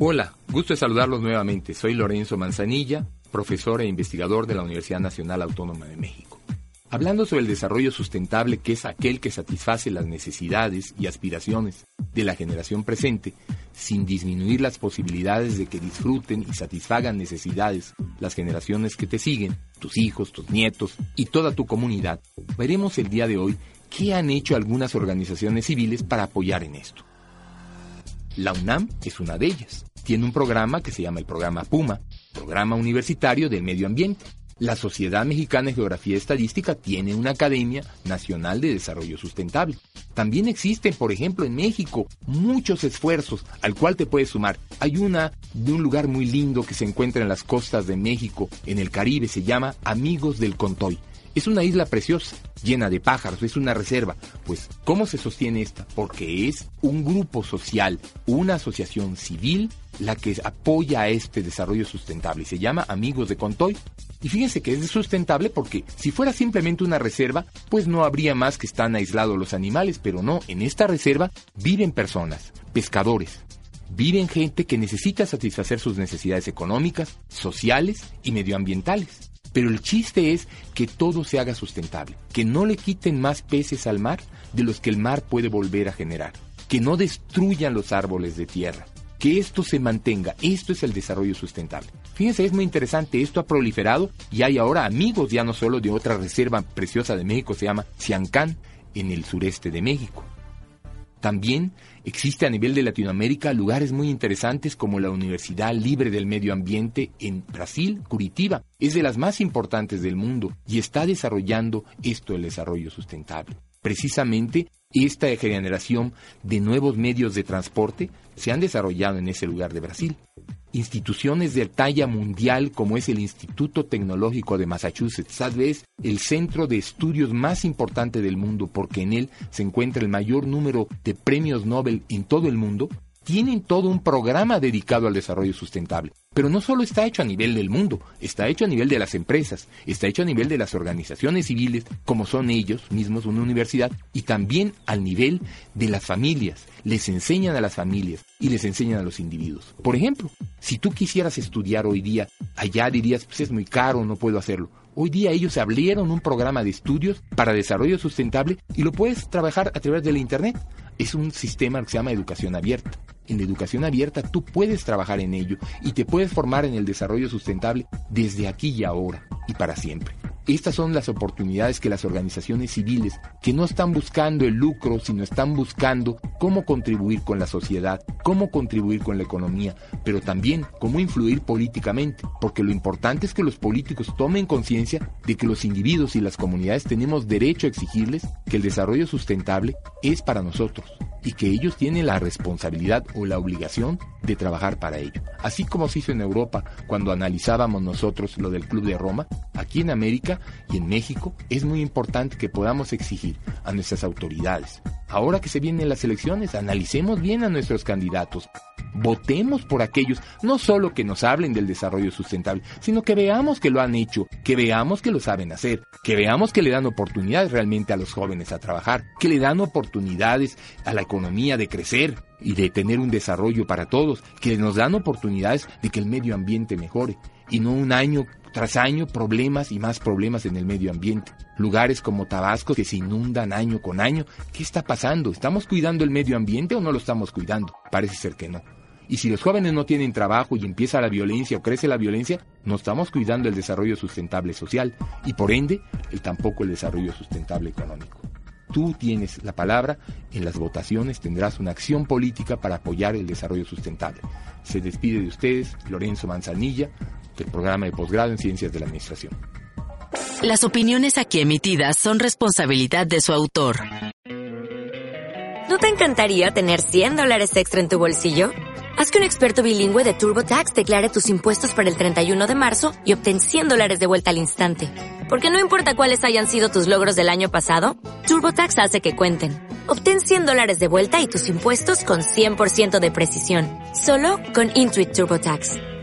Hola, gusto de saludarlos nuevamente. Soy Lorenzo Manzanilla, profesor e investigador de la Universidad Nacional Autónoma de México. Hablando sobre el desarrollo sustentable, que es aquel que satisface las necesidades y aspiraciones de la generación presente, sin disminuir las posibilidades de que disfruten y satisfagan necesidades las generaciones que te siguen, tus hijos, tus nietos y toda tu comunidad, veremos el día de hoy qué han hecho algunas organizaciones civiles para apoyar en esto. La UNAM es una de ellas tiene un programa que se llama el programa PUMA, Programa Universitario del Medio Ambiente. La Sociedad Mexicana de Geografía y Estadística tiene una Academia Nacional de Desarrollo Sustentable. También existen, por ejemplo, en México muchos esfuerzos al cual te puedes sumar. Hay una de un lugar muy lindo que se encuentra en las costas de México, en el Caribe, se llama Amigos del Contoy. Es una isla preciosa, llena de pájaros, es una reserva. Pues, ¿cómo se sostiene esta? Porque es un grupo social, una asociación civil, la que apoya a este desarrollo sustentable. Se llama Amigos de Contoy. Y fíjense que es sustentable porque si fuera simplemente una reserva, pues no habría más que están aislados los animales, pero no, en esta reserva viven personas, pescadores, viven gente que necesita satisfacer sus necesidades económicas, sociales y medioambientales. Pero el chiste es que todo se haga sustentable, que no le quiten más peces al mar de los que el mar puede volver a generar, que no destruyan los árboles de tierra, que esto se mantenga. Esto es el desarrollo sustentable. Fíjense, es muy interesante, esto ha proliferado y hay ahora amigos ya no solo de otra reserva preciosa de México, se llama Ciancán, en el sureste de México. También existe a nivel de Latinoamérica lugares muy interesantes como la Universidad Libre del Medio Ambiente en Brasil, Curitiba. Es de las más importantes del mundo y está desarrollando esto el desarrollo sustentable. Precisamente esta generación de nuevos medios de transporte se han desarrollado en ese lugar de Brasil instituciones de talla mundial como es el Instituto Tecnológico de Massachusetts, ¿sabes? El centro de estudios más importante del mundo porque en él se encuentra el mayor número de premios Nobel en todo el mundo, tienen todo un programa dedicado al desarrollo sustentable. Pero no solo está hecho a nivel del mundo, está hecho a nivel de las empresas, está hecho a nivel de las organizaciones civiles, como son ellos mismos una universidad, y también al nivel de las familias. Les enseñan a las familias y les enseñan a los individuos. Por ejemplo, si tú quisieras estudiar hoy día, allá dirías, pues es muy caro, no puedo hacerlo. Hoy día ellos abrieron un programa de estudios para desarrollo sustentable y lo puedes trabajar a través del Internet. Es un sistema que se llama educación abierta en la educación abierta, tú puedes trabajar en ello y te puedes formar en el desarrollo sustentable desde aquí y ahora y para siempre. Estas son las oportunidades que las organizaciones civiles, que no están buscando el lucro, sino están buscando cómo contribuir con la sociedad, cómo contribuir con la economía, pero también cómo influir políticamente, porque lo importante es que los políticos tomen conciencia de que los individuos y las comunidades tenemos derecho a exigirles que el desarrollo sustentable es para nosotros y que ellos tienen la responsabilidad o la obligación de trabajar para ello. Así como se hizo en Europa cuando analizábamos nosotros lo del Club de Roma, aquí en América y en México es muy importante que podamos exigir a nuestras autoridades. Ahora que se vienen las elecciones, analicemos bien a nuestros candidatos, votemos por aquellos, no solo que nos hablen del desarrollo sustentable, sino que veamos que lo han hecho, que veamos que lo saben hacer, que veamos que le dan oportunidades realmente a los jóvenes a trabajar, que le dan oportunidades a la economía de crecer y de tener un desarrollo para todos, que nos dan oportunidades de que el medio ambiente mejore y no un año tras año problemas y más problemas en el medio ambiente. Lugares como Tabasco que se inundan año con año. ¿Qué está pasando? ¿Estamos cuidando el medio ambiente o no lo estamos cuidando? Parece ser que no. Y si los jóvenes no tienen trabajo y empieza la violencia o crece la violencia, no estamos cuidando el desarrollo sustentable social y por ende el, tampoco el desarrollo sustentable económico. Tú tienes la palabra, en las votaciones tendrás una acción política para apoyar el desarrollo sustentable. Se despide de ustedes Lorenzo Manzanilla, del programa de posgrado en Ciencias de la Administración. Las opiniones aquí emitidas son responsabilidad de su autor. ¿No te encantaría tener 100 dólares extra en tu bolsillo? Haz que un experto bilingüe de TurboTax declare tus impuestos para el 31 de marzo y obtén 100 dólares de vuelta al instante. Porque no importa cuáles hayan sido tus logros del año pasado, TurboTax hace que cuenten. Obtén 100 dólares de vuelta y tus impuestos con 100% de precisión. Solo con Intuit TurboTax.